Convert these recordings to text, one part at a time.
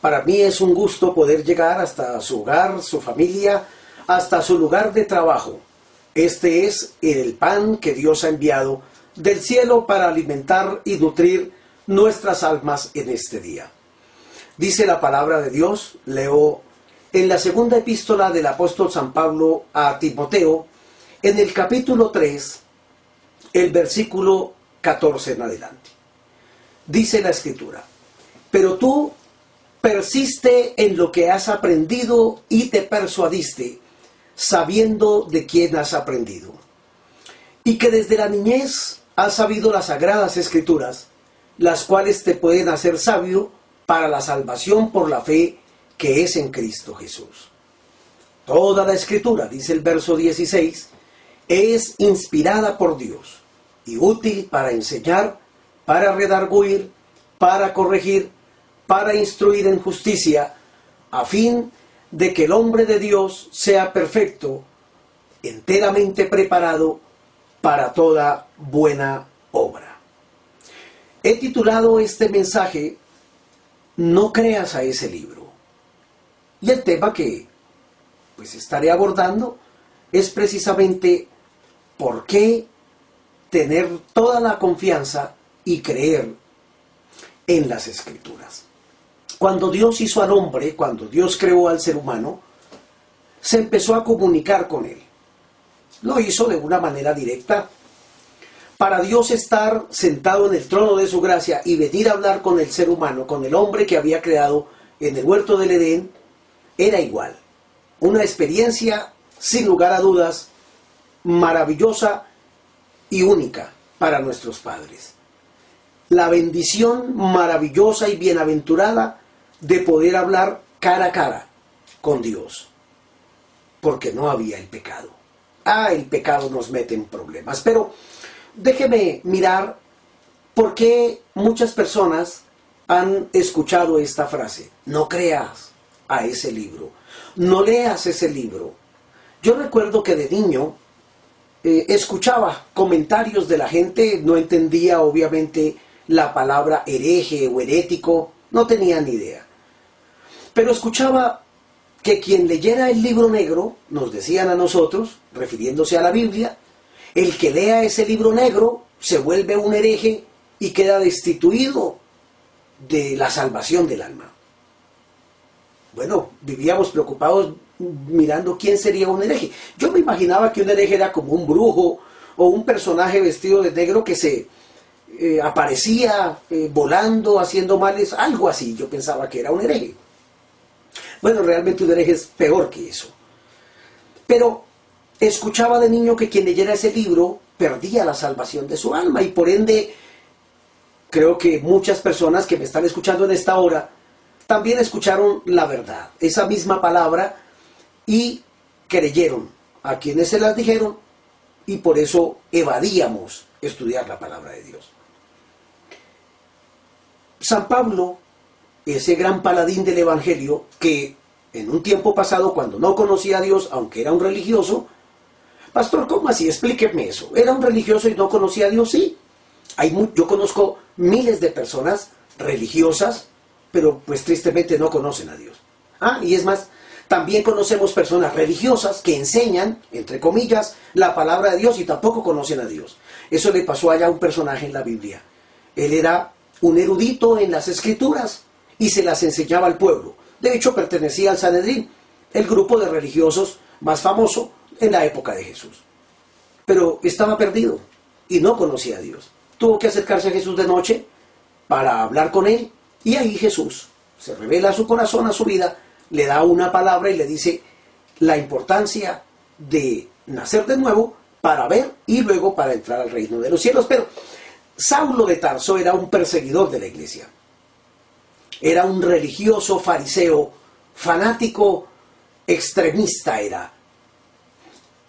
Para mí es un gusto poder llegar hasta su hogar, su familia, hasta su lugar de trabajo. Este es el pan que Dios ha enviado del cielo para alimentar y nutrir nuestras almas en este día. Dice la palabra de Dios, leo en la segunda epístola del apóstol San Pablo a Timoteo, en el capítulo 3, el versículo 14 en adelante. Dice la escritura, pero tú persiste en lo que has aprendido y te persuadiste, sabiendo de quién has aprendido. Y que desde la niñez has sabido las sagradas escrituras, las cuales te pueden hacer sabio para la salvación por la fe que es en Cristo Jesús. Toda la escritura, dice el verso 16, es inspirada por Dios y útil para enseñar, para redarguir, para corregir, para instruir en justicia, a fin de que el hombre de Dios sea perfecto, enteramente preparado para toda buena obra. He titulado este mensaje No creas a ese libro. Y el tema que pues estaré abordando es precisamente por qué tener toda la confianza y creer en las escrituras. Cuando Dios hizo al hombre, cuando Dios creó al ser humano, se empezó a comunicar con él. Lo hizo de una manera directa. Para Dios estar sentado en el trono de su gracia y venir a hablar con el ser humano, con el hombre que había creado en el huerto del Edén, era igual. Una experiencia, sin lugar a dudas, maravillosa y única para nuestros padres. La bendición maravillosa y bienaventurada de poder hablar cara a cara con Dios, porque no había el pecado. Ah, el pecado nos mete en problemas, pero déjeme mirar por qué muchas personas han escuchado esta frase. No creas a ese libro, no leas ese libro. Yo recuerdo que de niño eh, escuchaba comentarios de la gente, no entendía obviamente la palabra hereje o herético, no tenía ni idea. Pero escuchaba que quien leyera el libro negro, nos decían a nosotros, refiriéndose a la Biblia, el que lea ese libro negro se vuelve un hereje y queda destituido de la salvación del alma. Bueno, vivíamos preocupados mirando quién sería un hereje. Yo me imaginaba que un hereje era como un brujo o un personaje vestido de negro que se eh, aparecía eh, volando, haciendo males, algo así. Yo pensaba que era un hereje. Bueno, realmente un hereje es peor que eso. Pero escuchaba de niño que quien leyera ese libro perdía la salvación de su alma y por ende creo que muchas personas que me están escuchando en esta hora también escucharon la verdad, esa misma palabra y creyeron a quienes se las dijeron y por eso evadíamos estudiar la palabra de Dios. San Pablo ese gran paladín del Evangelio que en un tiempo pasado, cuando no conocía a Dios, aunque era un religioso, Pastor, ¿cómo así? Explíqueme eso. ¿Era un religioso y no conocía a Dios? Sí. Hay yo conozco miles de personas religiosas, pero pues tristemente no conocen a Dios. Ah, y es más, también conocemos personas religiosas que enseñan, entre comillas, la palabra de Dios y tampoco conocen a Dios. Eso le pasó allá a un personaje en la Biblia. Él era un erudito en las escrituras, y se las enseñaba al pueblo. De hecho, pertenecía al Sanedrín, el grupo de religiosos más famoso en la época de Jesús. Pero estaba perdido y no conocía a Dios. Tuvo que acercarse a Jesús de noche para hablar con él y ahí Jesús se revela a su corazón, a su vida, le da una palabra y le dice la importancia de nacer de nuevo para ver y luego para entrar al reino de los cielos. Pero Saulo de Tarso era un perseguidor de la iglesia Era un religioso fariseo, fanático, extremista era.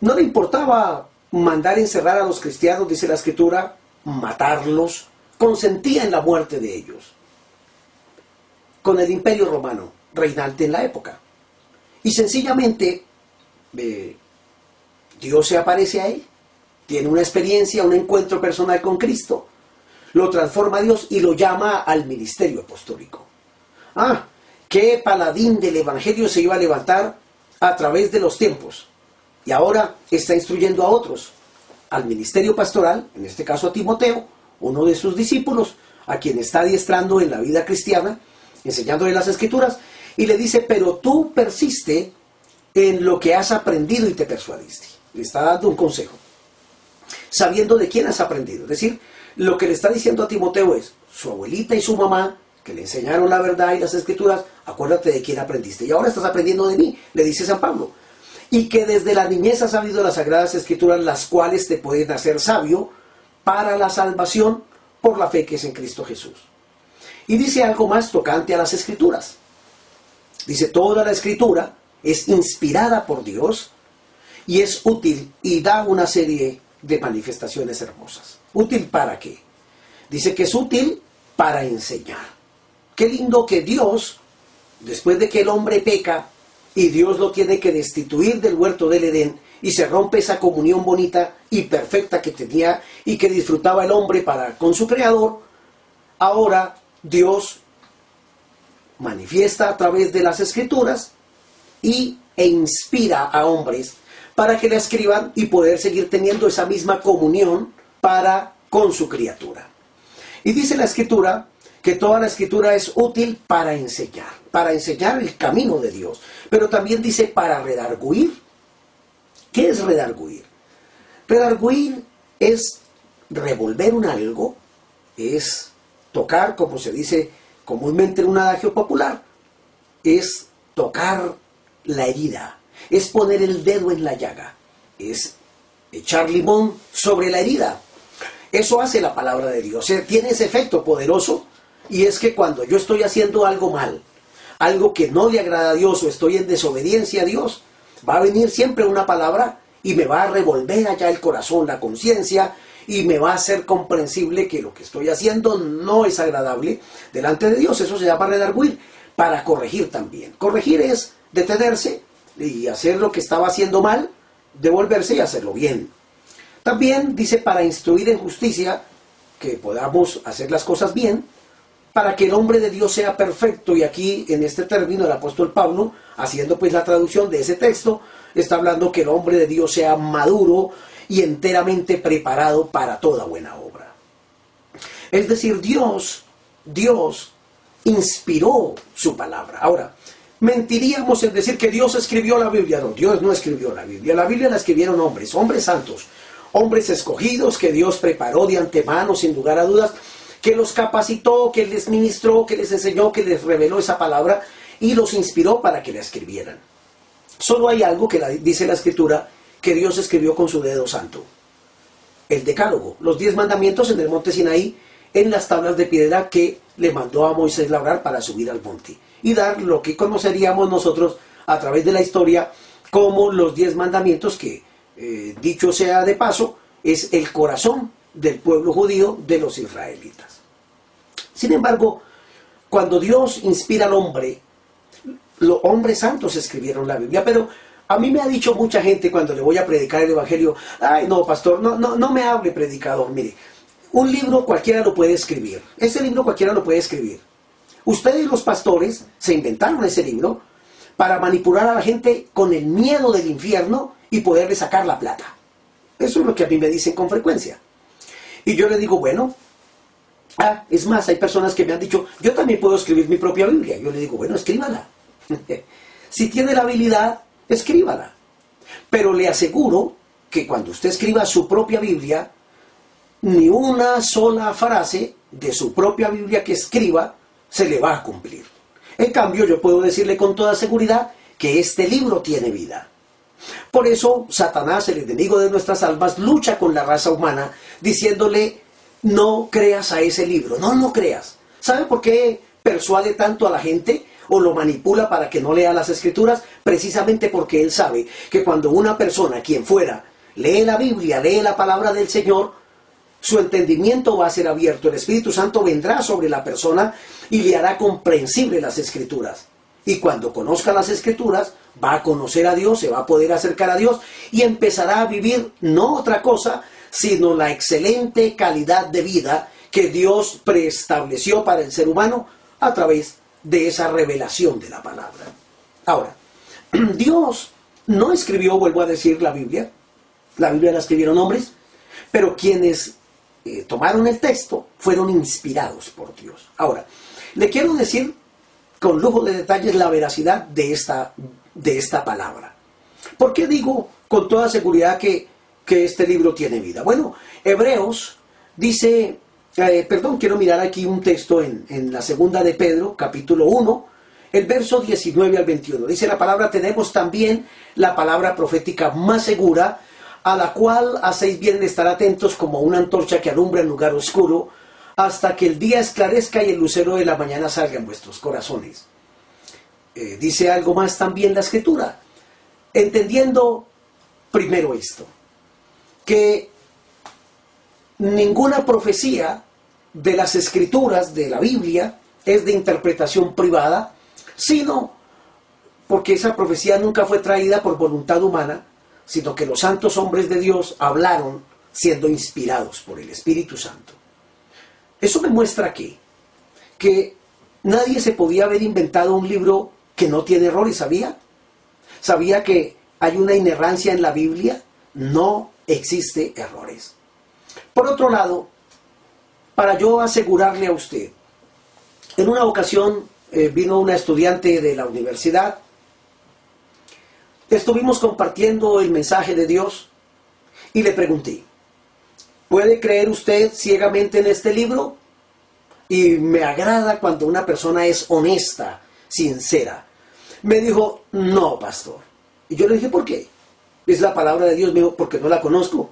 No le importaba mandar encerrar a los cristianos, dice la escritura, matarlos, consentía en la muerte de ellos. Con el imperio romano reinante en la época. Y sencillamente Dios se aparece a él, tiene una experiencia, un encuentro personal con Cristo, lo transforma a Dios y lo llama al ministerio apostólico. Ah, qué paladín del Evangelio se iba a levantar a través de los tiempos. Y ahora está instruyendo a otros, al ministerio pastoral, en este caso a Timoteo, uno de sus discípulos, a quien está adiestrando en la vida cristiana, enseñándole las escrituras, y le dice, pero tú persiste en lo que has aprendido y te persuadiste. Le está dando un consejo, sabiendo de quién has aprendido. Es decir, lo que le está diciendo a Timoteo es, su abuelita y su mamá, que le enseñaron la verdad y las escrituras, acuérdate de quién aprendiste. Y ahora estás aprendiendo de mí, le dice San Pablo. Y que desde la niñez has sabido las sagradas escrituras, las cuales te pueden hacer sabio para la salvación por la fe que es en Cristo Jesús. Y dice algo más tocante a las escrituras. Dice, toda la escritura es inspirada por Dios y es útil y da una serie de manifestaciones hermosas. ¿Útil para qué? Dice que es útil para enseñar. Qué lindo que Dios, después de que el hombre peca y Dios lo tiene que destituir del huerto del Edén y se rompe esa comunión bonita y perfecta que tenía y que disfrutaba el hombre para con su creador, ahora Dios manifiesta a través de las escrituras y, e inspira a hombres para que la escriban y poder seguir teniendo esa misma comunión para con su criatura. Y dice la escritura que toda la escritura es útil para enseñar, para enseñar el camino de Dios, pero también dice para redarguir. ¿Qué es redarguir? Redarguir es revolver un algo, es tocar, como se dice comúnmente en un adagio popular, es tocar la herida, es poner el dedo en la llaga, es echar limón sobre la herida. Eso hace la palabra de Dios. tiene ese efecto poderoso y es que cuando yo estoy haciendo algo mal, algo que no le agrada a Dios o estoy en desobediencia a Dios, va a venir siempre una palabra y me va a revolver allá el corazón, la conciencia y me va a hacer comprensible que lo que estoy haciendo no es agradable delante de Dios. Eso se llama redarguir, para corregir también. Corregir es detenerse y hacer lo que estaba haciendo mal, devolverse y hacerlo bien. También dice para instruir en justicia, que podamos hacer las cosas bien, para que el hombre de Dios sea perfecto. Y aquí en este término el apóstol Pablo, haciendo pues la traducción de ese texto, está hablando que el hombre de Dios sea maduro y enteramente preparado para toda buena obra. Es decir, Dios, Dios inspiró su palabra. Ahora, mentiríamos en decir que Dios escribió la Biblia. No, Dios no escribió la Biblia. La Biblia la escribieron hombres, hombres santos, hombres escogidos que Dios preparó de antemano, sin lugar a dudas, que los capacitó, que les ministró, que les enseñó, que les reveló esa palabra y los inspiró para que la escribieran. Solo hay algo que dice la escritura que Dios escribió con su dedo santo. El decálogo, los diez mandamientos en el monte Sinaí, en las tablas de piedra que le mandó a Moisés labrar para subir al monte y dar lo que conoceríamos nosotros a través de la historia como los diez mandamientos que, eh, dicho sea de paso, es el corazón del pueblo judío de los israelitas. Sin embargo, cuando Dios inspira al hombre, los hombres santos escribieron la Biblia, pero a mí me ha dicho mucha gente cuando le voy a predicar el Evangelio, ay no, pastor, no, no, no me hable predicador, mire, un libro cualquiera lo puede escribir, ese libro cualquiera lo puede escribir. Ustedes los pastores se inventaron ese libro para manipular a la gente con el miedo del infierno y poderle sacar la plata. Eso es lo que a mí me dicen con frecuencia. Y yo le digo, bueno, ah, es más, hay personas que me han dicho, yo también puedo escribir mi propia Biblia. Yo le digo, bueno, escríbala. si tiene la habilidad, escríbala. Pero le aseguro que cuando usted escriba su propia Biblia, ni una sola frase de su propia Biblia que escriba se le va a cumplir. En cambio, yo puedo decirle con toda seguridad que este libro tiene vida. Por eso Satanás, el enemigo de nuestras almas, lucha con la raza humana diciéndole, no creas a ese libro, no lo creas. ¿Sabe por qué persuade tanto a la gente o lo manipula para que no lea las escrituras? Precisamente porque él sabe que cuando una persona, quien fuera, lee la Biblia, lee la palabra del Señor, su entendimiento va a ser abierto. El Espíritu Santo vendrá sobre la persona y le hará comprensible las escrituras. Y cuando conozca las escrituras, va a conocer a Dios, se va a poder acercar a Dios y empezará a vivir no otra cosa, sino la excelente calidad de vida que Dios preestableció para el ser humano a través de esa revelación de la palabra. Ahora, Dios no escribió, vuelvo a decir, la Biblia. La Biblia la escribieron hombres, pero quienes eh, tomaron el texto fueron inspirados por Dios. Ahora, le quiero decir con lujo de detalles la veracidad de esta, de esta palabra. ¿Por qué digo con toda seguridad que, que este libro tiene vida? Bueno, Hebreos dice, eh, perdón, quiero mirar aquí un texto en, en la segunda de Pedro, capítulo 1, el verso 19 al 21. Dice la palabra, tenemos también la palabra profética más segura, a la cual hacéis bien estar atentos como una antorcha que alumbra en lugar oscuro, hasta que el día esclarezca y el lucero de la mañana salga en vuestros corazones. Eh, dice algo más también la escritura, entendiendo primero esto, que ninguna profecía de las escrituras de la Biblia es de interpretación privada, sino porque esa profecía nunca fue traída por voluntad humana, sino que los santos hombres de Dios hablaron siendo inspirados por el Espíritu Santo. Eso me muestra que, que nadie se podía haber inventado un libro que no tiene errores, ¿sabía? ¿Sabía que hay una inerrancia en la Biblia? No existe errores. Por otro lado, para yo asegurarle a usted, en una ocasión eh, vino una estudiante de la universidad, estuvimos compartiendo el mensaje de Dios y le pregunté, ¿Puede creer usted ciegamente en este libro? Y me agrada cuando una persona es honesta, sincera. Me dijo, no, pastor. Y yo le dije, ¿por qué? Es la palabra de Dios, me dijo, porque no la conozco.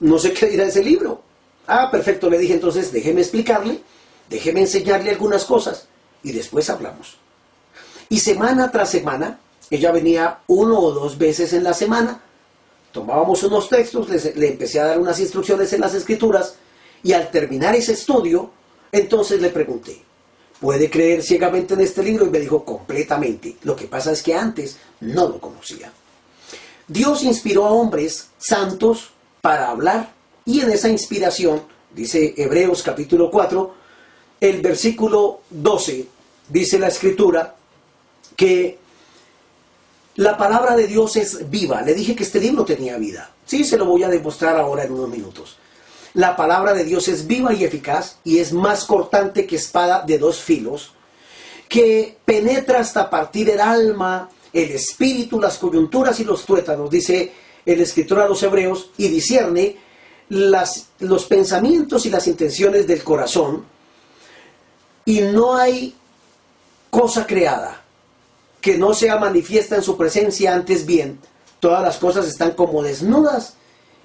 No sé qué dirá ese libro. Ah, perfecto, le dije, entonces déjeme explicarle, déjeme enseñarle algunas cosas y después hablamos. Y semana tras semana, ella venía uno o dos veces en la semana tomábamos unos textos, le, empecé a dar unas instrucciones en las escrituras y al terminar ese estudio, entonces le pregunté, ¿puede creer ciegamente en este libro? Y me dijo, completamente. Lo que pasa es que antes no lo conocía. Dios inspiró a hombres santos para hablar y en esa inspiración, dice Hebreos capítulo 4, el versículo 12, dice la escritura, que la palabra de Dios es viva. Le dije que este libro tenía vida. Sí, se lo voy a demostrar ahora en unos minutos. La palabra de Dios es viva y eficaz y es más cortante que espada de dos filos, que penetra hasta partir el alma, el espíritu, las coyunturas y los tuétanos, dice el escritor a los hebreos, y discierne las, los pensamientos y las intenciones del corazón. Y no hay cosa creada que no sea manifiesta en su presencia, antes bien, todas las cosas están como desnudas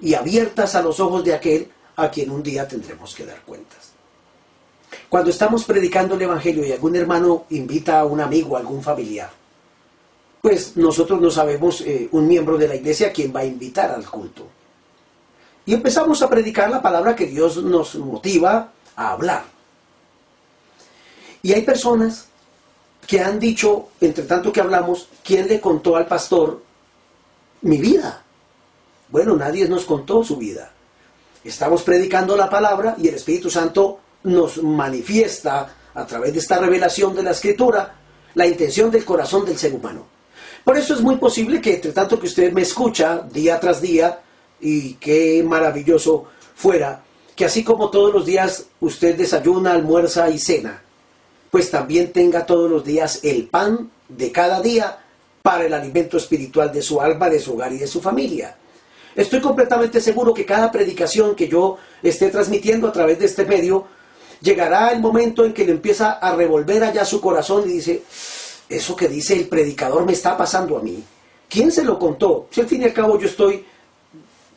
y abiertas a los ojos de aquel a quien un día tendremos que dar cuentas. Cuando estamos predicando el Evangelio y algún hermano invita a un amigo, a algún familiar, pues nosotros no sabemos eh, un miembro de la iglesia quién va a invitar al culto. Y empezamos a predicar la palabra que Dios nos motiva a hablar. Y hay personas que han dicho, entre tanto que hablamos, ¿quién le contó al pastor mi vida? Bueno, nadie nos contó su vida. Estamos predicando la palabra y el Espíritu Santo nos manifiesta a través de esta revelación de la Escritura la intención del corazón del ser humano. Por eso es muy posible que entre tanto que usted me escucha día tras día, y qué maravilloso fuera, que así como todos los días usted desayuna, almuerza y cena, pues también tenga todos los días el pan de cada día para el alimento espiritual de su alma, de su hogar y de su familia. Estoy completamente seguro que cada predicación que yo esté transmitiendo a través de este medio, llegará el momento en que le empieza a revolver allá su corazón y dice, eso que dice el predicador me está pasando a mí. ¿Quién se lo contó? Si al fin y al cabo yo estoy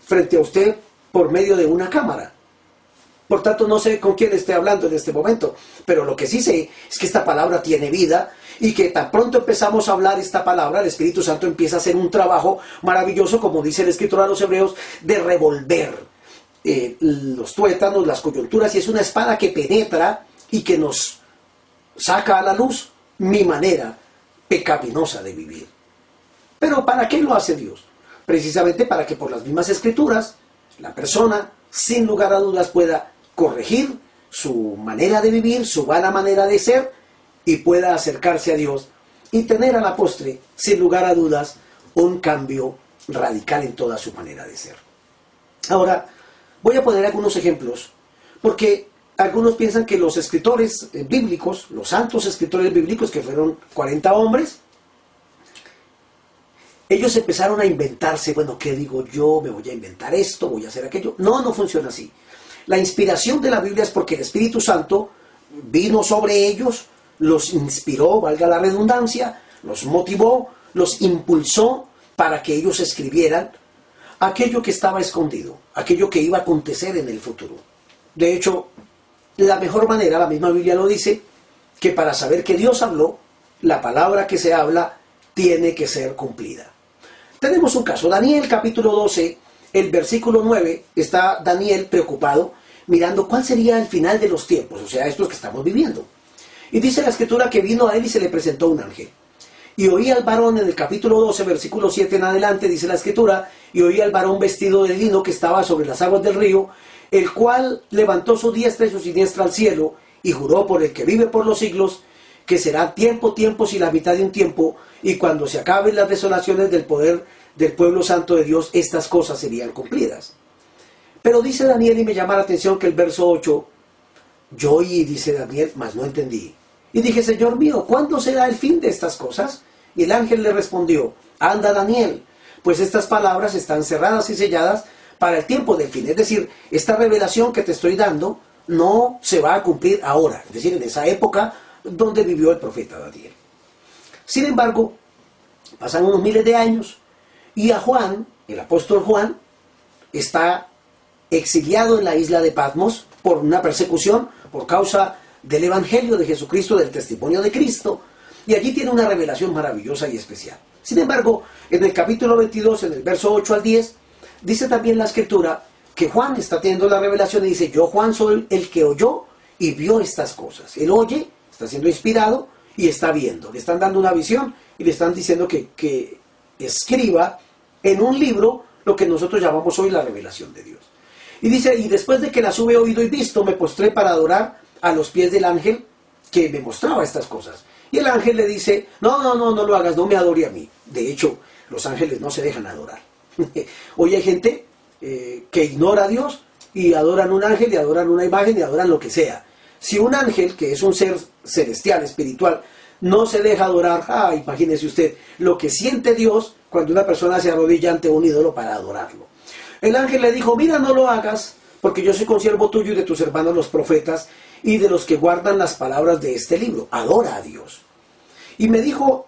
frente a usted por medio de una cámara. Por tanto, no sé con quién esté hablando en este momento, pero lo que sí sé es que esta palabra tiene vida y que tan pronto empezamos a hablar esta palabra, el Espíritu Santo empieza a hacer un trabajo maravilloso, como dice el escritor a los hebreos, de revolver eh, los tuétanos, las coyunturas, y es una espada que penetra y que nos saca a la luz mi manera pecaminosa de vivir. Pero ¿para qué lo hace Dios? Precisamente para que por las mismas escrituras la persona, sin lugar a dudas, pueda corregir su manera de vivir, su vana manera de ser, y pueda acercarse a Dios y tener a la postre, sin lugar a dudas, un cambio radical en toda su manera de ser. Ahora, voy a poner algunos ejemplos, porque algunos piensan que los escritores eh, bíblicos, los santos escritores bíblicos, que fueron 40 hombres, ellos empezaron a inventarse, bueno, ¿qué digo yo? Me voy a inventar esto, voy a hacer aquello. No, no funciona así. La inspiración de la Biblia es porque el Espíritu Santo vino sobre ellos, los inspiró, valga la redundancia, los motivó, los impulsó para que ellos escribieran aquello que estaba escondido, aquello que iba a acontecer en el futuro. De hecho, la mejor manera, la misma Biblia lo dice, que para saber que Dios habló, la palabra que se habla tiene que ser cumplida. Tenemos un caso, Daniel capítulo 12, el versículo 9, está Daniel preocupado mirando cuál sería el final de los tiempos, o sea, estos que estamos viviendo. Y dice la escritura que vino a él y se le presentó un ángel. Y oí al varón en el capítulo 12, versículo 7 en adelante, dice la escritura, y oí al varón vestido de lino que estaba sobre las aguas del río, el cual levantó su diestra y su siniestra al cielo, y juró por el que vive por los siglos, que será tiempo, tiempos y la mitad de un tiempo, y cuando se acaben las desolaciones del poder del pueblo santo de Dios, estas cosas serían cumplidas. Pero dice Daniel, y me llama la atención que el verso 8, yo oí, dice Daniel, mas no entendí. Y dije, Señor mío, ¿cuándo será el fin de estas cosas? Y el ángel le respondió, anda Daniel, pues estas palabras están cerradas y selladas para el tiempo del fin. Es decir, esta revelación que te estoy dando no se va a cumplir ahora, es decir, en esa época donde vivió el profeta Daniel. Sin embargo, pasan unos miles de años y a Juan, el apóstol Juan, está exiliado en la isla de Patmos por una persecución por causa del Evangelio de Jesucristo, del testimonio de Cristo, y allí tiene una revelación maravillosa y especial. Sin embargo, en el capítulo 22, en el verso 8 al 10, dice también la escritura que Juan está teniendo la revelación y dice, yo Juan soy el que oyó y vio estas cosas. Él oye, está siendo inspirado y está viendo. Le están dando una visión y le están diciendo que, que escriba en un libro lo que nosotros llamamos hoy la revelación de Dios. Y dice, y después de que las hube oído y visto, me postré para adorar a los pies del ángel que me mostraba estas cosas. Y el ángel le dice, no, no, no, no lo hagas, no me adore a mí. De hecho, los ángeles no se dejan adorar. Hoy hay gente eh, que ignora a Dios y adoran un ángel y adoran una imagen y adoran lo que sea. Si un ángel, que es un ser celestial, espiritual, no se deja adorar, ah, imagínese usted lo que siente Dios cuando una persona se arrodilla ante un ídolo para adorarlo. El ángel le dijo, mira, no lo hagas, porque yo soy consiervo tuyo y de tus hermanos los profetas y de los que guardan las palabras de este libro. Adora a Dios. Y me dijo,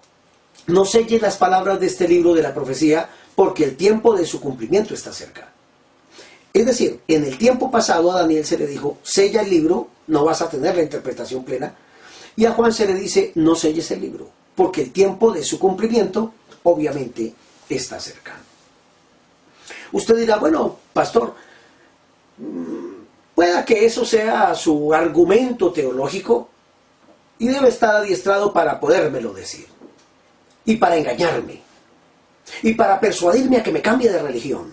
no selle las palabras de este libro de la profecía, porque el tiempo de su cumplimiento está cerca. Es decir, en el tiempo pasado a Daniel se le dijo, sella el libro, no vas a tener la interpretación plena. Y a Juan se le dice, no selles el libro, porque el tiempo de su cumplimiento obviamente está cercano. Usted dirá, bueno, pastor, mm, pueda que eso sea su argumento teológico y debe estar adiestrado para podérmelo decir y para engañarme y para persuadirme a que me cambie de religión.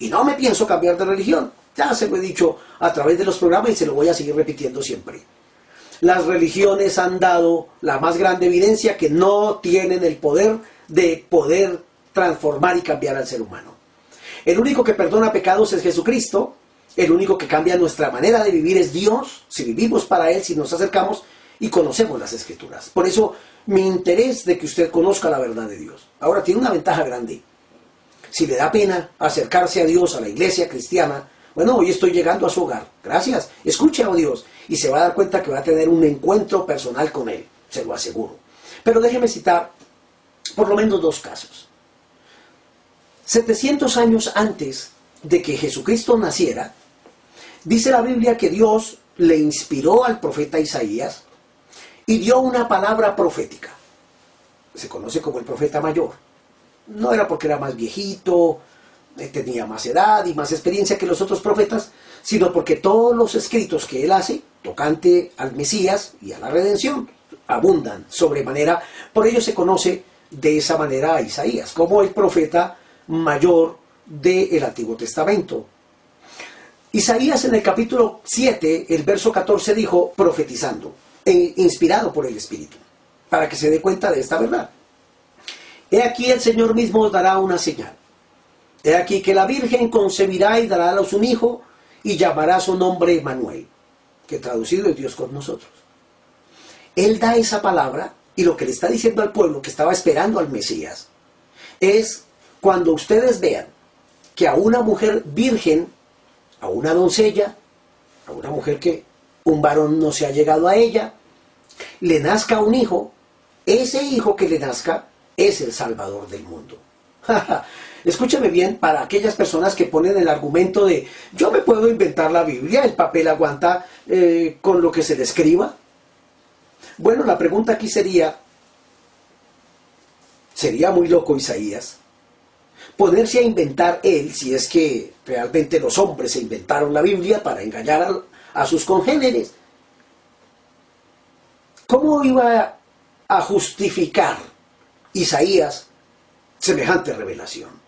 Y no me pienso cambiar de religión. Ya se lo he dicho a través de los programas y se lo voy a seguir repitiendo siempre. Las religiones han dado la más grande evidencia que no tienen el poder de poder transformar y cambiar al ser humano. El único que perdona pecados es Jesucristo. El único que cambia nuestra manera de vivir es Dios. Si vivimos para Él, si nos acercamos y conocemos las Escrituras. Por eso mi interés de que usted conozca la verdad de Dios. Ahora tiene una ventaja grande. Si le da pena acercarse a Dios, a la iglesia cristiana, bueno, hoy estoy llegando a su hogar. Gracias. Escuche a Dios y se va a dar cuenta que va a tener un encuentro personal con Él. Se lo aseguro. Pero déjeme citar por lo menos dos casos. 700 años antes de que Jesucristo naciera, Dice la Biblia que Dios le inspiró al profeta Isaías y dio una palabra profética. Se conoce como el profeta mayor. No era porque era más viejito, tenía más edad y más experiencia que los otros profetas, sino porque todos los escritos que él hace, tocante al Mesías y a la redención, abundan sobremanera. Por ello se conoce de esa manera a Isaías, como el profeta mayor del Antiguo Testamento. Isaías en el capítulo 7, el verso 14 dijo, profetizando, e inspirado por el Espíritu, para que se dé cuenta de esta verdad. He aquí el Señor mismo os dará una señal. He aquí que la Virgen concebirá y dará a luz un hijo y llamará su nombre Manuel, que traducido es Dios con nosotros. Él da esa palabra y lo que le está diciendo al pueblo que estaba esperando al Mesías es cuando ustedes vean que a una mujer virgen, a una doncella, a una mujer que un varón no se ha llegado a ella, le nazca un hijo, ese hijo que le nazca es el Salvador del mundo. Escúchame bien para aquellas personas que ponen el argumento de yo me puedo inventar la Biblia, el papel aguanta eh, con lo que se le escriba. Bueno, la pregunta aquí sería, ¿sería muy loco Isaías? Ponerse a inventar él, si es que realmente los hombres se inventaron la Biblia para engañar a sus congéneres. ¿Cómo iba a justificar Isaías semejante revelación?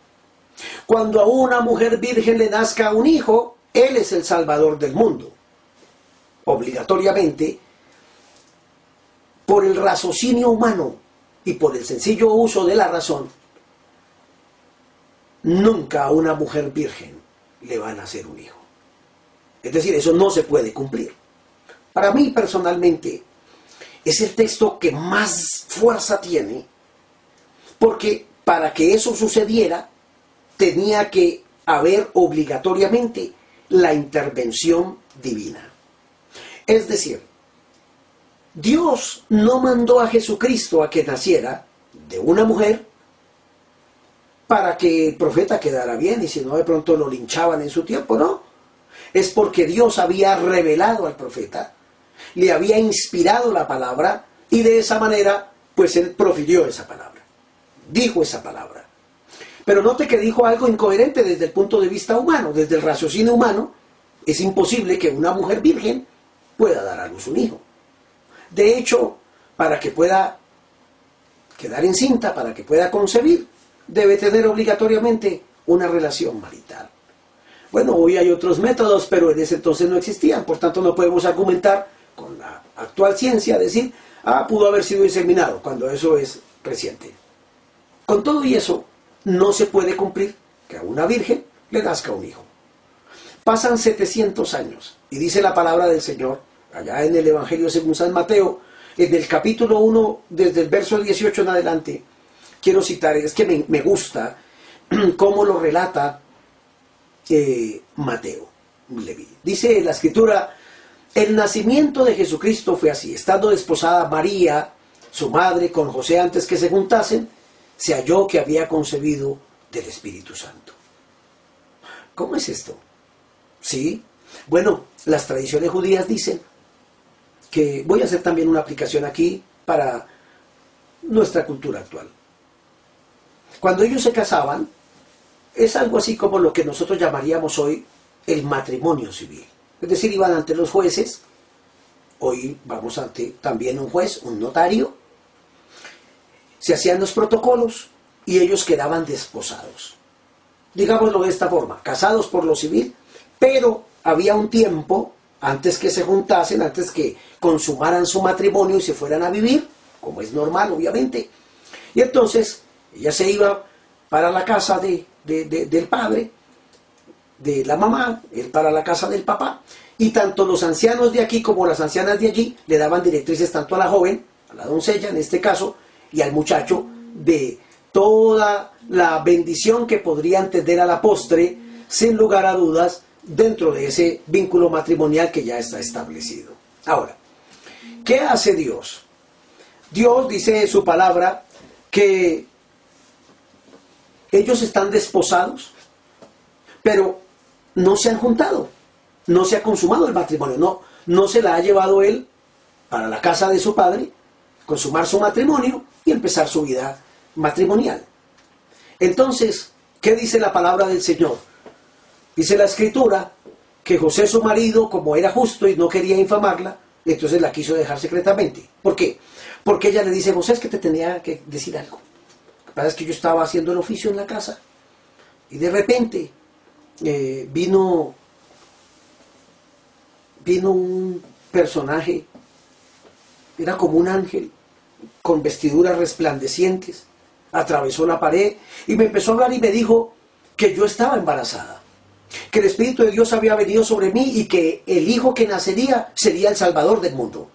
Cuando a una mujer virgen le nazca un hijo, Él es el Salvador del mundo. Obligatoriamente, por el raciocinio humano y por el sencillo uso de la razón, nunca a una mujer virgen le van a nacer un hijo. Es decir, eso no se puede cumplir. Para mí personalmente es el texto que más fuerza tiene, porque para que eso sucediera, tenía que haber obligatoriamente la intervención divina. Es decir, Dios no mandó a Jesucristo a que naciera de una mujer para que el profeta quedara bien y si no de pronto lo linchaban en su tiempo, no. Es porque Dios había revelado al profeta, le había inspirado la palabra y de esa manera pues él profirió esa palabra, dijo esa palabra. Pero note que dijo algo incoherente desde el punto de vista humano, desde el raciocinio humano. Es imposible que una mujer virgen pueda dar a luz un hijo. De hecho, para que pueda quedar encinta, para que pueda concebir, debe tener obligatoriamente una relación marital. Bueno, hoy hay otros métodos, pero en ese entonces no existían, por tanto no podemos argumentar con la actual ciencia, decir, ah, pudo haber sido inseminado, cuando eso es reciente. Con todo y eso, no se puede cumplir que a una virgen le nazca un hijo. Pasan 700 años y dice la palabra del Señor, allá en el Evangelio según San Mateo, en el capítulo 1, desde el verso 18 en adelante, quiero citar, es que me, gusta cómo lo relata eh, Mateo. Dice la escritura, el nacimiento de Jesucristo fue así, estando desposada María, su madre, con José antes que se juntasen, se halló que había concebido del Espíritu Santo. ¿Cómo es esto? ¿Sí? Bueno, las tradiciones judías dicen que voy a hacer también una aplicación aquí para nuestra cultura actual. Cuando ellos se casaban, es algo así como lo que nosotros llamaríamos hoy el matrimonio civil. Es decir, iban ante los jueces, hoy vamos ante también un juez, un notario, se hacían los protocolos y ellos quedaban desposados. Digámoslo de esta forma, casados por lo civil, pero había un tiempo antes que se juntasen, antes que consumaran su matrimonio y se fueran a vivir, como es normal, obviamente. Y entonces ella se iba para la casa de, del padre, de la mamá, él para la casa del papá, y tanto los ancianos de aquí como las ancianas de allí le daban directrices tanto a la joven, a la doncella en este caso, y al muchacho de toda la bendición que podrían tener a la postre, sin lugar a dudas, dentro de ese vínculo matrimonial que ya está establecido. Ahora, ¿qué hace Dios? Dios dice en su palabra que ellos están desposados, pero no se han juntado. no se ha consumado el matrimonio, no, no se la ha llevado él para la casa de su padre, consumar su matrimonio y empezar su vida matrimonial. Entonces, ¿qué dice la palabra del Señor? Dice la escritura que José su marido, como era justo y no quería infamarla, entonces la quiso dejar secretamente. ¿Por qué? Porque ella le dice, José, es que te tenía que decir algo. Lo que pasa es que yo estaba haciendo el oficio en la casa y de repente eh, vino, vino un personaje, era como un ángel, con vestiduras resplandecientes, atravesó la pared y me empezó a hablar y me dijo que yo estaba embarazada, que el Espíritu de Dios había venido sobre mí y que el hijo que nacería sería el Salvador del mundo.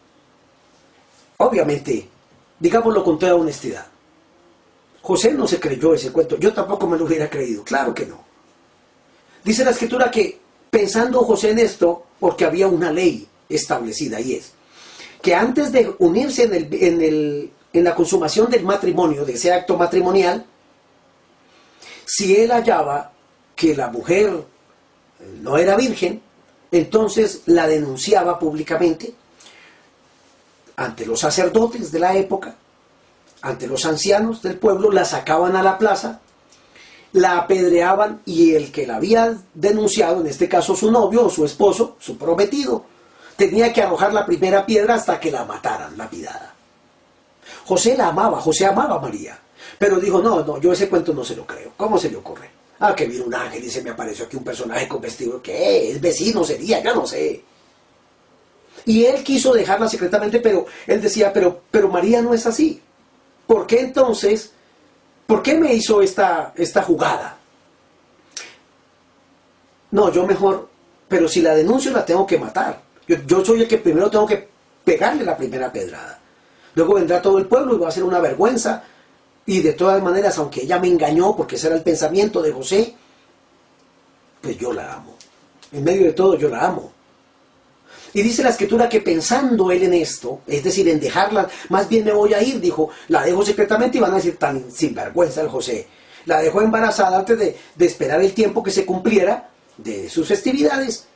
Obviamente, digámoslo con toda honestidad, José no se creyó ese cuento, yo tampoco me lo hubiera creído, claro que no. Dice la escritura que pensando José en esto, porque había una ley establecida y es que antes de unirse en, el, en, el, en la consumación del matrimonio, de ese acto matrimonial, si él hallaba que la mujer eh, no era virgen, entonces la denunciaba públicamente ante los sacerdotes de la época, ante los ancianos del pueblo, la sacaban a la plaza la apedreaban y el que la había denunciado, en este caso su novio o su esposo, su prometido, tenía que arrojar la primera piedra hasta que la mataran, la lapidada. José la amaba, José amaba a María, pero dijo, no, no, yo ese cuento no se lo creo. ¿Cómo se le ocurre? Ah, que vino un ángel y se me apareció aquí un personaje con vestido. ¿Qué? ¿Es vecino sería? Ya no sé. Y él quiso dejarla secretamente, pero él decía, pero, pero María no es así. ¿Por qué entonces ¿Por qué me hizo esta, esta jugada? No, yo mejor, pero si la denuncio la tengo que matar. Yo, soy el que primero tengo que pegarle la primera pedrada. Luego vendrá todo el pueblo y va a ser una vergüenza. Y de todas maneras, aunque ella me engañó, porque ese era el pensamiento de José, pues yo la amo. En medio de todo yo la amo. Y dice la escritura que pensando él en esto, es decir, en dejarla, más bien me voy a ir, dijo, la dejo secretamente y van a decir tan sinvergüenza el José. La dejó embarazada antes de, esperar el tiempo que se cumpliera de sus festividades.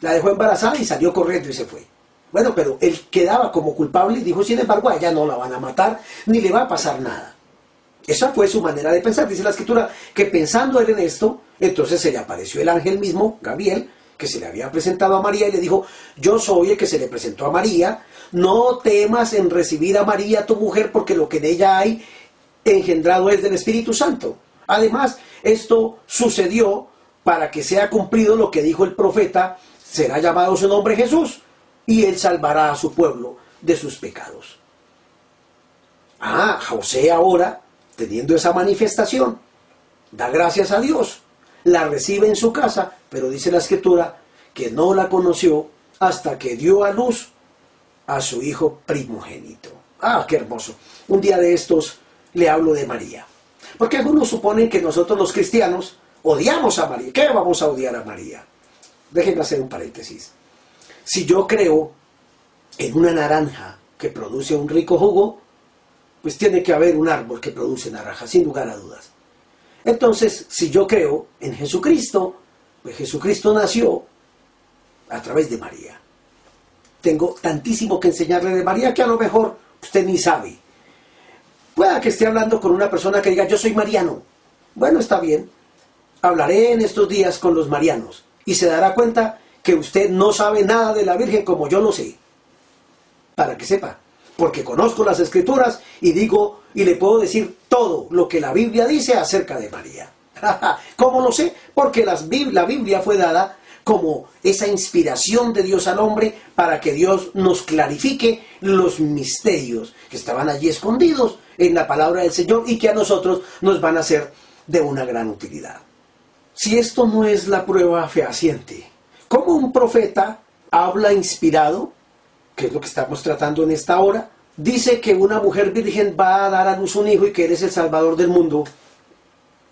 La dejó embarazada y salió corriendo y se fue. Bueno, pero él quedaba como culpable y dijo, sin embargo, a ella no la van a matar ni le va a pasar nada. Esa fue su manera de pensar. Dice la escritura que pensando él en esto, entonces se le apareció el ángel mismo, Gabriel, que se le había presentado a María y le dijo, yo soy el que se le presentó a María, no temas en recibir a María tu mujer porque lo que en ella hay engendrado es del Espíritu Santo. Además, esto sucedió para que sea cumplido lo que dijo el profeta, será llamado su nombre Jesús y él salvará a su pueblo de sus pecados. Ah, José ahora, teniendo esa manifestación, da gracias a Dios la recibe en su casa, pero dice la escritura que no la conoció hasta que dio a luz a su hijo primogénito. Ah, qué hermoso. Un día de estos le hablo de María. Porque algunos suponen que nosotros los cristianos odiamos a María. ¿Qué vamos a odiar a María? Déjenme hacer un paréntesis. Si yo creo en una naranja que produce un rico jugo, pues tiene que haber un árbol que produce naranja, sin lugar a dudas. Entonces, si yo creo en Jesucristo, pues Jesucristo nació a través de María. Tengo tantísimo que enseñarle de María que a lo mejor usted ni sabe. Pueda que esté hablando con una persona que diga, yo soy mariano. Bueno, está bien. Hablaré en estos días con los marianos y se dará cuenta que usted no sabe nada de la Virgen como yo lo sé. Para que sepa porque conozco las escrituras y digo y le puedo decir todo lo que la Biblia dice acerca de María. ¿Cómo lo sé? Porque la Biblia fue dada como esa inspiración de Dios al hombre para que Dios nos clarifique los misterios que estaban allí escondidos en la palabra del Señor y que a nosotros nos van a ser de una gran utilidad. Si esto no es la prueba fehaciente, ¿cómo un profeta habla inspirado que es lo que estamos tratando en esta hora, dice que una mujer virgen va a dar a luz un hijo y que él es el salvador del mundo,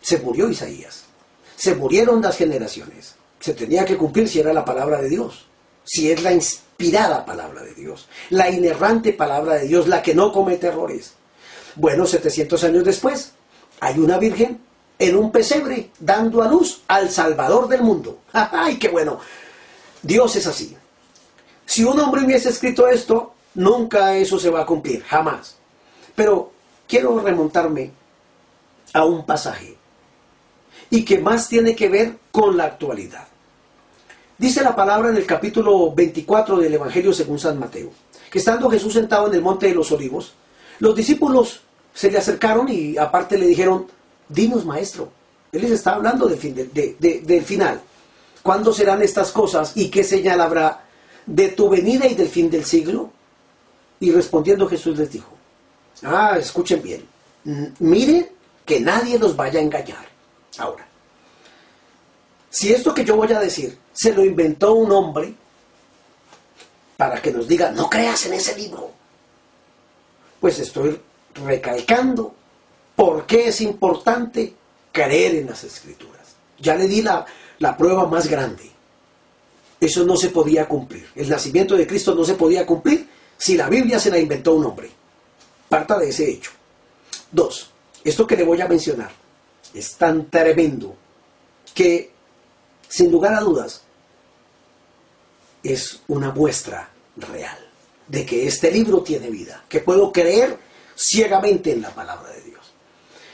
se murió Isaías. Se murieron las generaciones. Se tenía que cumplir si era la palabra de Dios, si es la inspirada palabra de Dios, la inerrante palabra de Dios, la que no comete errores. Bueno, 700 años después, hay una virgen en un pesebre dando a luz al Salvador del mundo. ¡Ay, qué bueno! Dios es así. Si un hombre hubiese escrito esto, nunca eso se va a cumplir, jamás. Pero quiero remontarme a un pasaje y que más tiene que ver con la actualidad. Dice la palabra en el capítulo 24 del Evangelio según San Mateo, que estando Jesús sentado en el monte de los olivos, los discípulos se le acercaron y aparte le dijeron, dinos maestro, él les está hablando del, fin, del final. ¿Cuándo serán estas cosas y qué señal habrá de tu venida y del fin del siglo? Y respondiendo Jesús les dijo, ah, escuchen bien, miren que nadie los vaya a engañar. Ahora, si esto que yo voy a decir se lo inventó un hombre para que nos diga, no creas en ese libro, pues estoy recalcando por qué es importante creer en las escrituras. Ya le di la, la prueba más grande. Eso no se podía cumplir. El nacimiento de Cristo no se podía cumplir si la Biblia se la inventó un hombre. Parta de ese hecho. Dos, esto que le voy a mencionar es tan tremendo que, sin lugar a dudas, es una muestra real de que este libro tiene vida, que puedo creer ciegamente en la palabra de Dios.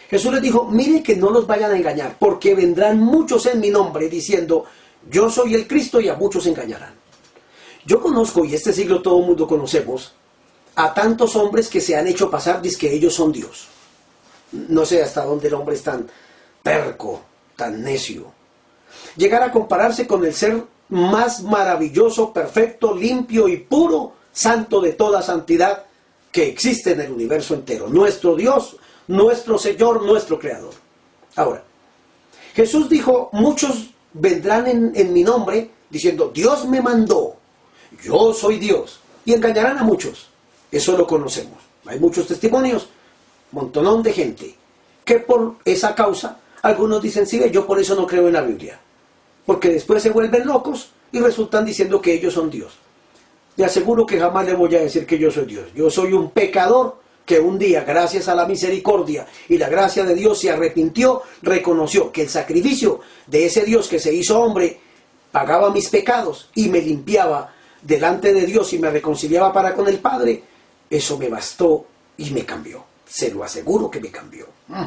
Jesús les dijo, miren que no los vayan a engañar, porque vendrán muchos en mi nombre diciendo, yo soy el Cristo y a muchos engañarán. Yo conozco, y este siglo todo el mundo conocemos, a tantos hombres que se han hecho pasar que ellos son Dios. No sé hasta dónde el hombre es tan perco, tan necio. Llegar a compararse con el ser más maravilloso, perfecto, limpio y puro, santo de toda santidad que existe en el universo entero. Nuestro Dios, nuestro Señor, nuestro Creador. Ahora, Jesús dijo, muchos vendrán en, en mi nombre diciendo, Dios me mandó, yo soy Dios, y engañarán a muchos. Eso lo conocemos. Hay muchos testimonios, montonón de gente, que por esa causa, algunos dicen, sí, yo por eso no creo en la Biblia. Porque después se vuelven locos y resultan diciendo que ellos son Dios. Le aseguro que jamás le voy a decir que yo soy Dios. Yo soy un pecador que un día, gracias a la misericordia y la gracia de Dios, se arrepintió, reconoció que el sacrificio de ese Dios que se hizo hombre pagaba mis pecados y me limpiaba delante de Dios y me reconciliaba para con el Padre, eso me bastó y me cambió. Se lo aseguro que me cambió. Mm.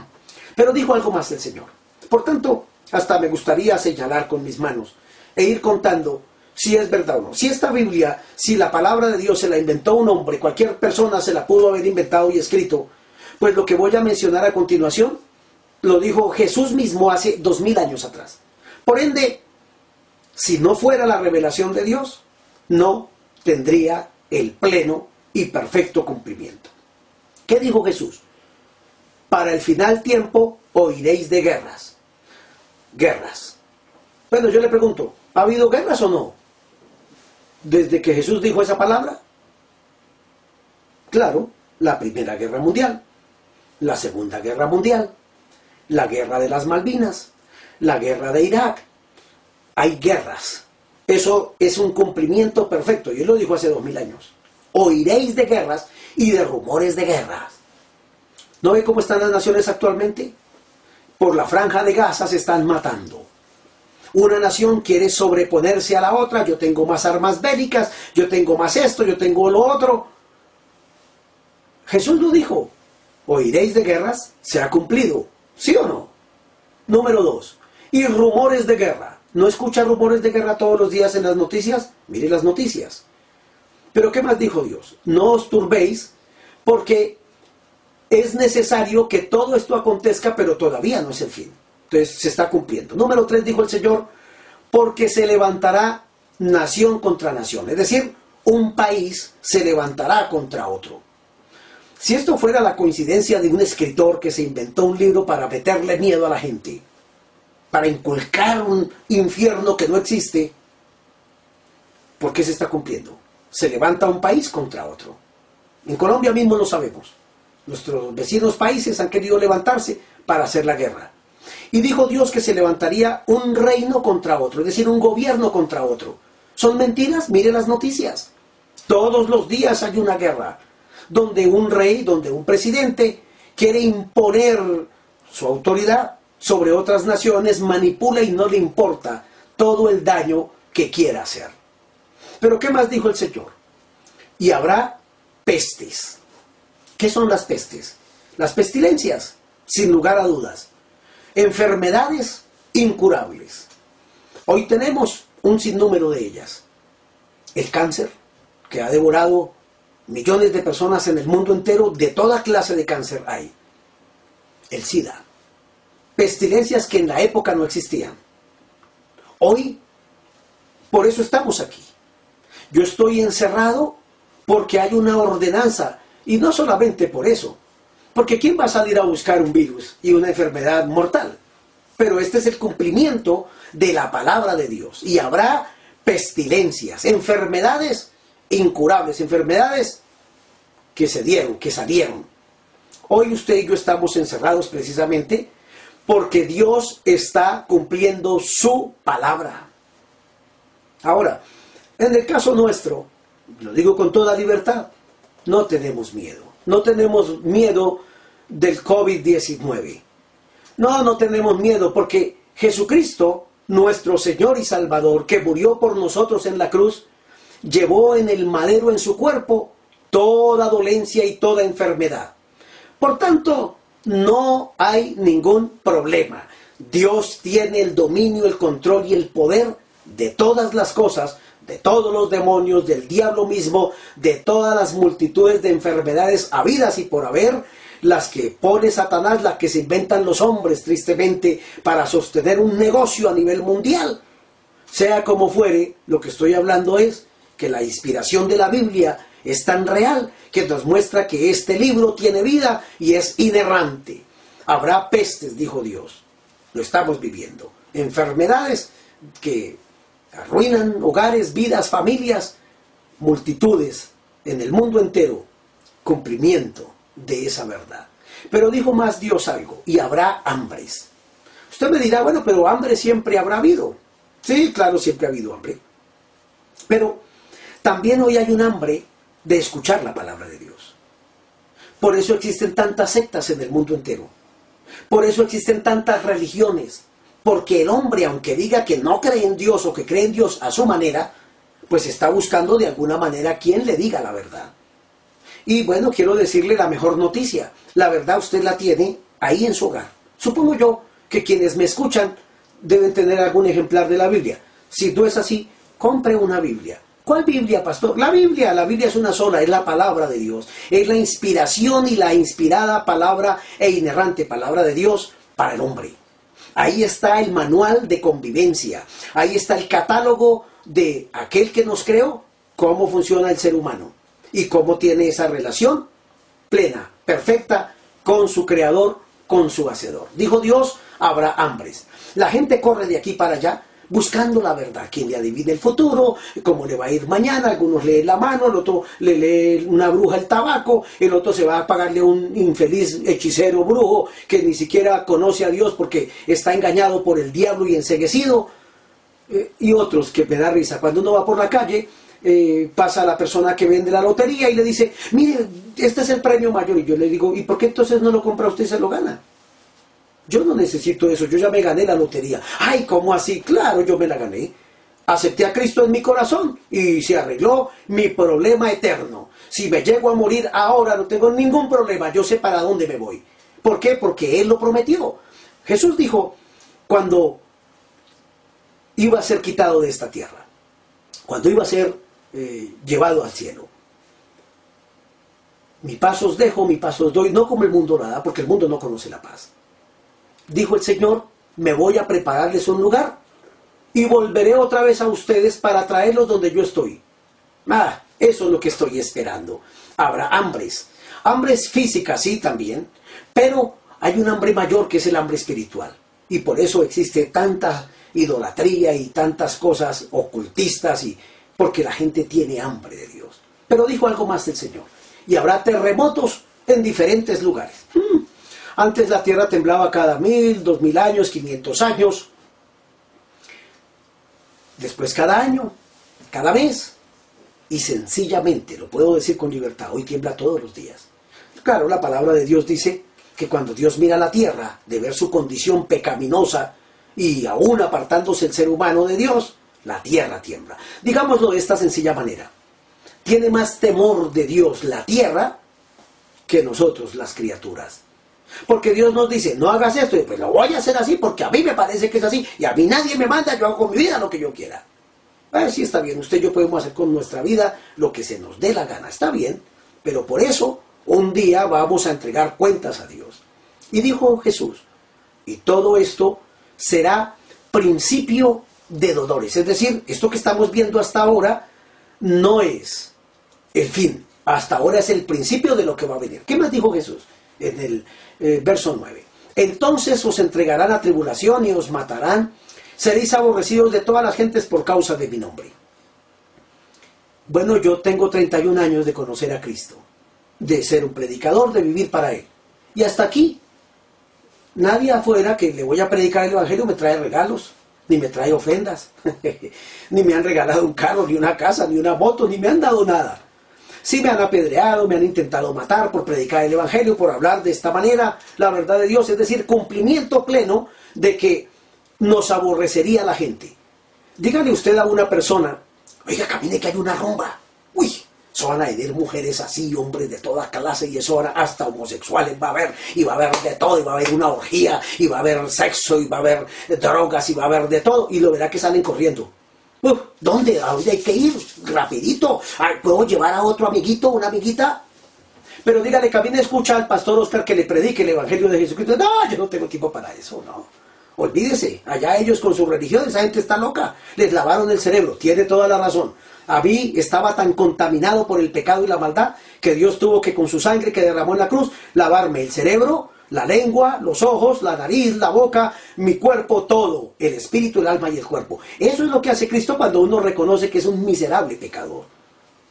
Pero dijo algo más el Señor. Por tanto, hasta me gustaría señalar con mis manos e ir contando si es verdad o no. Si esta Biblia, si la palabra de Dios se la inventó un hombre, cualquier persona se la pudo haber inventado y escrito, pues lo que voy a mencionar a continuación lo dijo Jesús mismo hace dos mil años atrás. Por ende, si no fuera la revelación de Dios, no tendría el pleno y perfecto cumplimiento. ¿Qué dijo Jesús? Para el final tiempo oiréis de guerras. Guerras. Bueno, yo le pregunto, ¿ha habido guerras o no? Desde que Jesús dijo esa palabra. Claro, la Primera Guerra Mundial, la Segunda Guerra Mundial, la Guerra de las Malvinas, la Guerra de Irak. Hay guerras. Eso es un cumplimiento perfecto. Y él lo dijo hace dos mil años. Oiréis de guerras y de rumores de guerras. ¿No ve cómo están las naciones actualmente? Por la franja de Gaza se están matando. Una nación quiere sobreponerse a la otra, yo tengo más armas bélicas, yo tengo más esto, yo tengo lo otro. Jesús lo dijo, oiréis de guerras, se ha cumplido, ¿sí o no? Número dos, y rumores de guerra. ¿No escucha rumores de guerra todos los días en las noticias? Mire las noticias. Pero ¿qué más dijo Dios? No os turbéis porque es necesario que todo esto acontezca, pero todavía no es el fin. Entonces se está cumpliendo. Número tres dijo el Señor, porque se levantará nación contra nación. Es decir, un país se levantará contra otro. Si esto fuera la coincidencia de un escritor que se inventó un libro para meterle miedo a la gente, para inculcar un infierno que no existe, ¿por qué se está cumpliendo? Se levanta un país contra otro. En Colombia mismo lo sabemos. Nuestros vecinos países han querido levantarse para hacer la guerra. Y dijo Dios que se levantaría un reino contra otro, es decir, un gobierno contra otro. ¿Son mentiras? Mire las noticias. Todos los días hay una guerra donde un rey, donde un presidente quiere imponer su autoridad sobre otras naciones, manipula y no le importa todo el daño que quiera hacer. Pero ¿qué más dijo el Señor? Y habrá pestes. ¿Qué son las pestes? Las pestilencias, sin lugar a dudas. Enfermedades incurables. Hoy tenemos un sinnúmero de ellas. El cáncer, que ha devorado millones de personas en el mundo entero, de toda clase de cáncer hay. El SIDA. Pestilencias que en la época no existían. Hoy, por eso estamos aquí. Yo estoy encerrado porque hay una ordenanza. Y no solamente por eso. Porque ¿quién va a salir a buscar un virus y una enfermedad mortal? Pero este es el cumplimiento de la palabra de Dios. Y habrá pestilencias, enfermedades incurables, enfermedades que se dieron, que salieron. Hoy usted y yo estamos encerrados precisamente porque Dios está cumpliendo su palabra. Ahora, en el caso nuestro, lo digo con toda libertad, no tenemos miedo. No tenemos miedo del COVID-19. No, no tenemos miedo porque Jesucristo, nuestro Señor y Salvador, que murió por nosotros en la cruz, llevó en el madero en su cuerpo toda dolencia y toda enfermedad. Por tanto, no hay ningún problema. Dios tiene el dominio, el control y el poder de todas las cosas, de todos los demonios, del diablo mismo, de todas las multitudes de enfermedades habidas y por haber, las que pone Satanás, las que se inventan los hombres tristemente para sostener un negocio a nivel mundial. Sea como fuere, lo que estoy hablando es que la inspiración de la Biblia es tan real que nos muestra que este libro tiene vida y es inerrante. Habrá pestes, dijo Dios. Lo estamos viviendo. Enfermedades que arruinan hogares, vidas, familias, multitudes en el mundo entero. Cumplimiento de esa verdad. Pero dijo más Dios algo, y habrá hambres. Usted me dirá, bueno, pero hambre siempre habrá habido. Sí, claro, siempre ha habido hambre. Pero también hoy hay un hambre de escuchar la palabra de Dios. Por eso existen tantas sectas en el mundo entero. Por eso existen tantas religiones. Porque el hombre, aunque diga que no cree en Dios o que cree en Dios a su manera, pues está buscando de alguna manera quien le diga la verdad. Y bueno, quiero decirle la mejor noticia. La verdad usted la tiene ahí en su hogar. Supongo yo que quienes me escuchan deben tener algún ejemplar de la Biblia. Si no es así, compre una Biblia. ¿Cuál Biblia, pastor? La Biblia, la Biblia es una sola, es la palabra de Dios. Es la inspiración y la inspirada palabra e inerrante palabra de Dios para el hombre. Ahí está el manual de convivencia. Ahí está el catálogo de aquel que nos creó, cómo funciona el ser humano y cómo tiene esa relación plena, perfecta con su creador, con su hacedor. Dijo Dios, habrá hambres. La gente corre de aquí para allá buscando la verdad. Quien le adivina el futuro, cómo le va a ir mañana, algunos leen la mano, el otro le lee una bruja el tabaco, el otro se va a pagarle a un infeliz hechicero brujo que ni siquiera conoce a Dios porque está engañado por el diablo y enseguecido. Eh, y otros que me da risa. Cuando uno va por la calle, eh, pasa la persona que vende la lotería y le dice, mire, este es el premio mayor. Y yo le digo, ¿y por qué entonces no lo compra usted y se lo gana? Yo no necesito eso, yo ya me gané la lotería. Ay, ¿cómo así? Claro, yo me la gané. Acepté a Cristo en mi corazón y se arregló mi problema eterno. Si me llego a morir ahora no tengo ningún problema, yo sé para dónde me voy. ¿Por qué? Porque Él lo prometió. Jesús dijo, cuando iba a ser quitado de esta tierra, cuando iba a ser eh, llevado al cielo. Mi paso os dejo, mi paso os doy, no como el mundo nada, porque el mundo no conoce la paz. Dijo el Señor, me voy a prepararles un lugar y volveré otra vez a ustedes para traerlos donde yo estoy. Ah, eso es lo que estoy esperando. Habrá hambres, hambres físicas, sí, también, pero hay un hambre mayor que es el hambre espiritual. Y por eso existe tanta idolatría y tantas cosas ocultistas y porque la gente tiene hambre de Dios. Pero dijo algo más el Señor. Y habrá terremotos en diferentes lugares. Hmm. Antes la tierra temblaba cada mil, dos mil años, quinientos años. Después cada año, cada mes. Y sencillamente, lo puedo decir con libertad, hoy tiembla todos los días. Claro, la palabra de Dios dice que cuando Dios mira la tierra, de ver su condición pecaminosa y aún apartándose el ser humano de Dios, la tierra tiembla. Digámoslo de esta sencilla manera. Tiene más temor de Dios la tierra que nosotros las criaturas. Porque Dios nos dice, no hagas esto, y pues lo voy a hacer así porque a mí me parece que es así, y a mí nadie me manda, yo hago con mi vida lo que yo quiera. A ver si está bien, usted y yo podemos hacer con nuestra vida lo que se nos dé la gana, está bien, pero por eso un día vamos a entregar cuentas a Dios. Y dijo Jesús, y todo esto será principio de dolores. Es decir, esto que estamos viendo hasta ahora no es el fin, hasta ahora es el principio de lo que va a venir. ¿Qué más dijo Jesús en el eh, verso 9? Entonces os entregarán a tribulación y os matarán, seréis aborrecidos de todas las gentes por causa de mi nombre. Bueno, yo tengo 31 años de conocer a Cristo, de ser un predicador, de vivir para Él. Y hasta aquí, nadie afuera que le voy a predicar el Evangelio me trae regalos ni me trae ofrendas, ni me han regalado un carro, ni una casa, ni una moto, ni me han dado nada. Sí me han apedreado, me han intentado matar por predicar el Evangelio, por hablar de esta manera la verdad de Dios, es decir, cumplimiento pleno de que nos aborrecería la gente. Dígale usted a una persona, oiga, camine que hay una rumba. Eso van a mujeres así, hombres de toda clase, y eso ahora hasta homosexuales va a haber, y va a haber de todo, y va a haber una orgía, y va a haber sexo, y va a haber drogas, y va a haber de todo, y lo verá que salen corriendo. ¿Dónde? ¿A dónde hay que ir? Rapidito. ¿Puedo llevar a otro amiguito, una amiguita? Pero dígale, camine, escucha al pastor Oscar que le predique el Evangelio de Jesucristo. No, yo no tengo tiempo para eso, no. Olvídese, allá ellos con su religión, esa gente está loca. Les lavaron el cerebro, tiene toda la razón. Abí estaba tan contaminado por el pecado y la maldad que Dios tuvo que con su sangre que derramó en la cruz lavarme el cerebro, la lengua, los ojos, la nariz, la boca, mi cuerpo, todo, el espíritu, el alma y el cuerpo. Eso es lo que hace Cristo cuando uno reconoce que es un miserable pecador.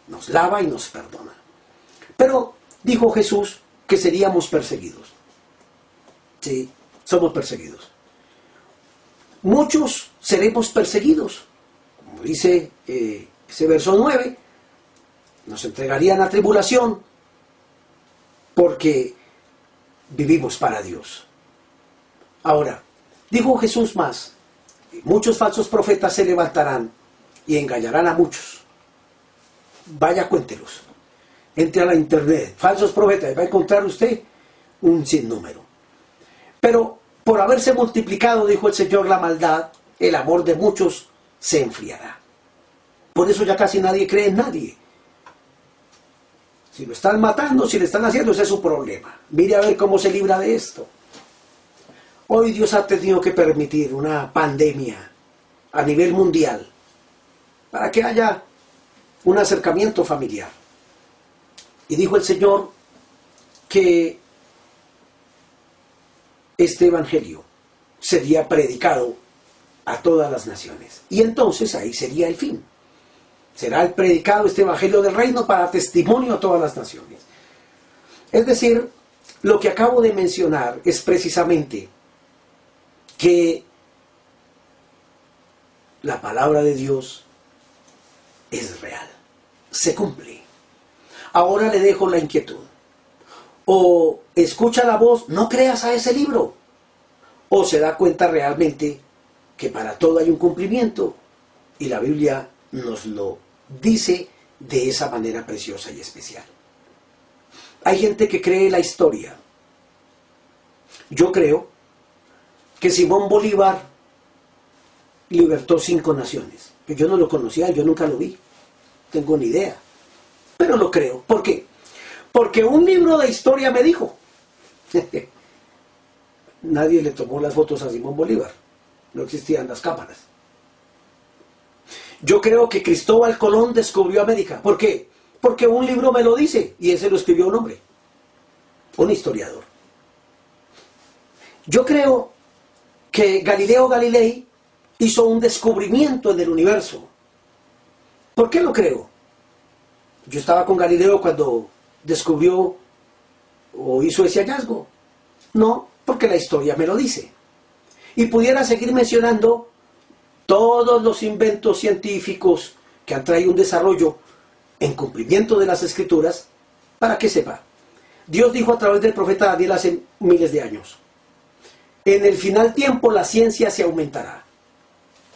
Nos lava y nos perdona. Pero dijo Jesús que seríamos perseguidos. Sí, somos perseguidos. Muchos seremos perseguidos, como dice eh, ese verso 9, nos entregarían a tribulación porque vivimos para Dios. Ahora, dijo Jesús más, muchos falsos profetas se levantarán y engañarán a muchos. Vaya, cuéntelos. Entre a la internet, falsos profetas, va a encontrar usted un sinnúmero. Pero por haberse multiplicado, dijo el Señor, la maldad, el amor de muchos se enfriará. Por eso ya casi nadie cree en nadie. Si lo están matando, si le están haciendo, ese es su problema. Mire a ver cómo se libra de esto. Hoy Dios ha tenido que permitir una pandemia a nivel mundial para que haya un acercamiento familiar. Y dijo el Señor que este Evangelio sería predicado a todas las naciones. Y entonces ahí sería el fin será el predicado este Evangelio del Reino para testimonio a todas las naciones. Es decir, lo que acabo de mencionar es precisamente que la palabra de Dios es real, se cumple. Ahora le dejo la inquietud. O escucha la voz, no creas a ese libro. O se da cuenta realmente que para todo hay un cumplimiento y la Biblia nos lo dice de esa manera preciosa y especial. Hay gente que cree la historia. Yo creo que Simón Bolívar libertó cinco naciones. Yo no lo conocía, yo nunca lo vi. Tengo ni idea. Pero lo creo. ¿Por qué? Porque un libro de historia me dijo. Nadie le tomó las fotos a Simón Bolívar. No existían las cámaras. Yo creo que Cristóbal Colón descubrió América. ¿Por qué? Porque un libro me lo dice y ese lo escribió un hombre, un historiador. Yo creo que Galileo Galilei hizo un descubrimiento en el universo. ¿Por qué lo creo? Yo estaba con Galileo cuando descubrió o hizo ese hallazgo. No, porque la historia me lo dice. Y pudiera seguir mencionando todos los inventos científicos que han traído un desarrollo en cumplimiento de las escrituras, para que sepa. Dios dijo a través del profeta Daniel hace miles de años, en el final tiempo la ciencia se aumentará.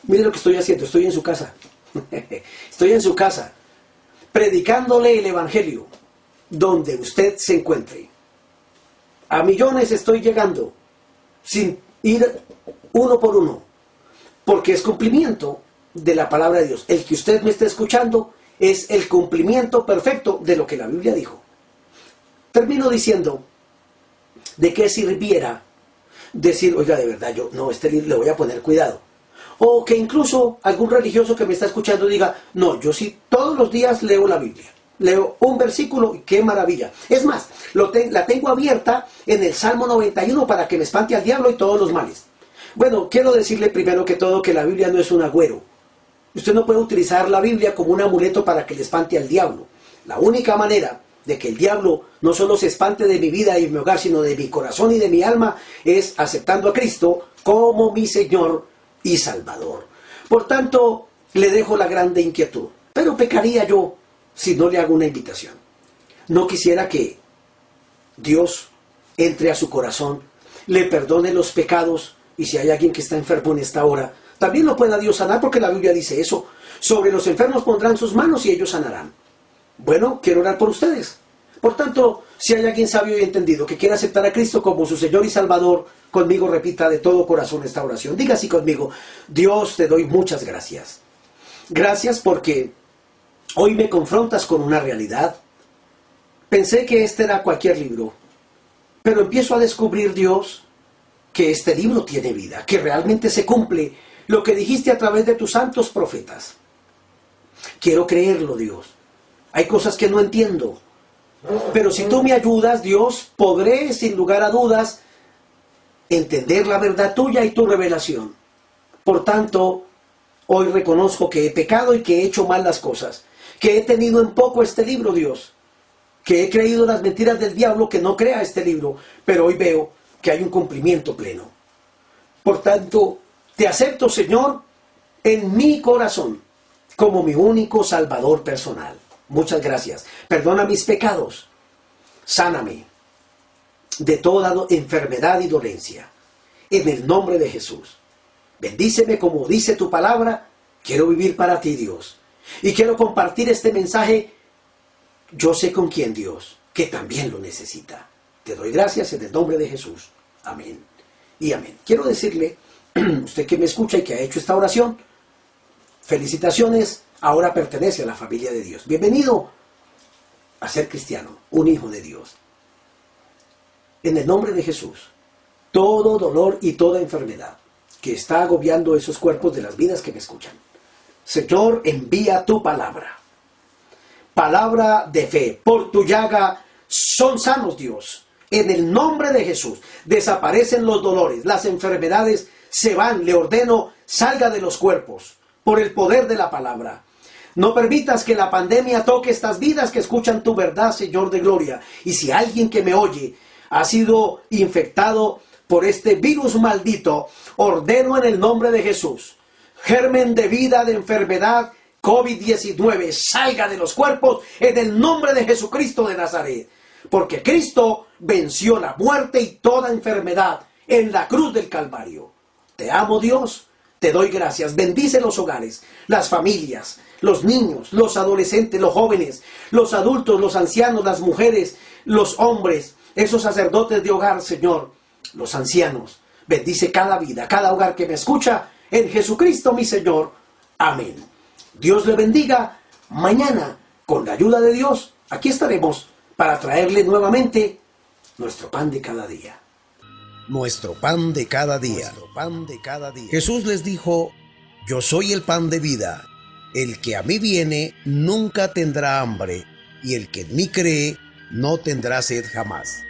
Mire lo que estoy haciendo, estoy en su casa. estoy en su casa, predicándole el Evangelio, donde usted se encuentre. A millones estoy llegando, sin ir uno por uno, porque es cumplimiento de la palabra de Dios. El que usted me esté escuchando es el cumplimiento perfecto de lo que la Biblia dijo. Termino diciendo, ¿de qué sirviera decir, oiga, de verdad, yo no, este le voy a poner cuidado? O que incluso algún religioso que me está escuchando diga, no, yo sí todos los días leo la Biblia. Leo un versículo y qué maravilla. Es más, lo la tengo abierta en el Salmo 91 para que me espante al diablo y todos los males. Bueno, quiero decirle primero que todo que la Biblia no es un agüero. Usted no puede utilizar la Biblia como un amuleto para que le espante al diablo. La única manera de que el diablo no solo se espante de mi vida y mi hogar, sino de mi corazón y de mi alma, es aceptando a Cristo como mi Señor y Salvador. Por tanto, le dejo la grande inquietud. Pero pecaría yo si no le hago una invitación. No quisiera que Dios entre a su corazón, le perdone los pecados y si hay alguien que está enfermo en esta hora, también lo pueda Dios sanar porque la Biblia dice eso. Sobre los enfermos pondrán sus manos y ellos sanarán. Bueno, quiero orar por ustedes. Por tanto, si hay alguien sabio y entendido que quiera aceptar a Cristo como su Señor y Salvador, conmigo repita de todo corazón esta oración. Diga así conmigo, Dios te doy muchas gracias. Gracias porque hoy me confrontas con una realidad. Pensé que este era cualquier libro, pero empiezo a descubrir, Dios, que este libro tiene vida, que realmente se cumple lo que dijiste a través de tus santos profetas. Quiero creerlo, Dios. Hay cosas que no entiendo. Pero si tú me ayudas, Dios, podré, sin lugar a dudas, entender la verdad tuya y tu revelación. Por tanto, hoy reconozco que he pecado y que he hecho mal las cosas, que he tenido en poco este libro, Dios, que he creído las mentiras del diablo que no crea este libro, pero hoy veo que hay un cumplimiento pleno. Por tanto, te acepto, Señor, en mi corazón como mi único Salvador personal. Muchas gracias. Perdona mis pecados. Sáname de toda enfermedad y dolencia. En el nombre de Jesús. Bendíceme como dice tu palabra. Quiero vivir para ti, Dios. Y quiero compartir este mensaje. Yo sé con quién, Dios, que también lo necesita. Te doy gracias en el nombre de Jesús. Amén. Y amén. Quiero decirle usted que me escucha y que ha hecho esta oración, felicitaciones, ahora pertenece a la familia de Dios. Bienvenido a ser cristiano, un hijo de Dios. En el nombre de Jesús, todo dolor y toda enfermedad que está agobiando esos cuerpos de las vidas que me escuchan. Señor, envía tu palabra. Palabra de fe. Por tu llaga son sanos, Dios. En el nombre de Jesús desaparecen los dolores, las enfermedades se van, le ordeno, salga de los cuerpos por el poder de la palabra. No permitas que la pandemia toque estas vidas que escuchan tu verdad, Señor de gloria. Y si alguien que me oye ha sido infectado por este virus maldito, ordeno en el nombre de Jesús, germen de vida, de enfermedad, COVID-19, salga de los cuerpos en el nombre de Jesucristo de Nazaret. Porque Cristo venció la muerte y toda enfermedad en la cruz del Calvario. Te amo Dios, te doy gracias. Bendice los hogares, las familias, los niños, los adolescentes, los jóvenes, los adultos, los ancianos, las mujeres, los hombres, esos sacerdotes de hogar, Señor, los ancianos. Bendice cada vida, cada hogar que me escucha, en Jesucristo mi Señor. Amén. Dios le bendiga. Mañana, con la ayuda de Dios, aquí estaremos para traerle nuevamente nuestro pan de cada día nuestro pan de cada día. pan de cada día. Jesús les dijo, yo soy el pan de vida. El que a mí viene nunca tendrá hambre, y el que en mí cree no tendrá sed jamás.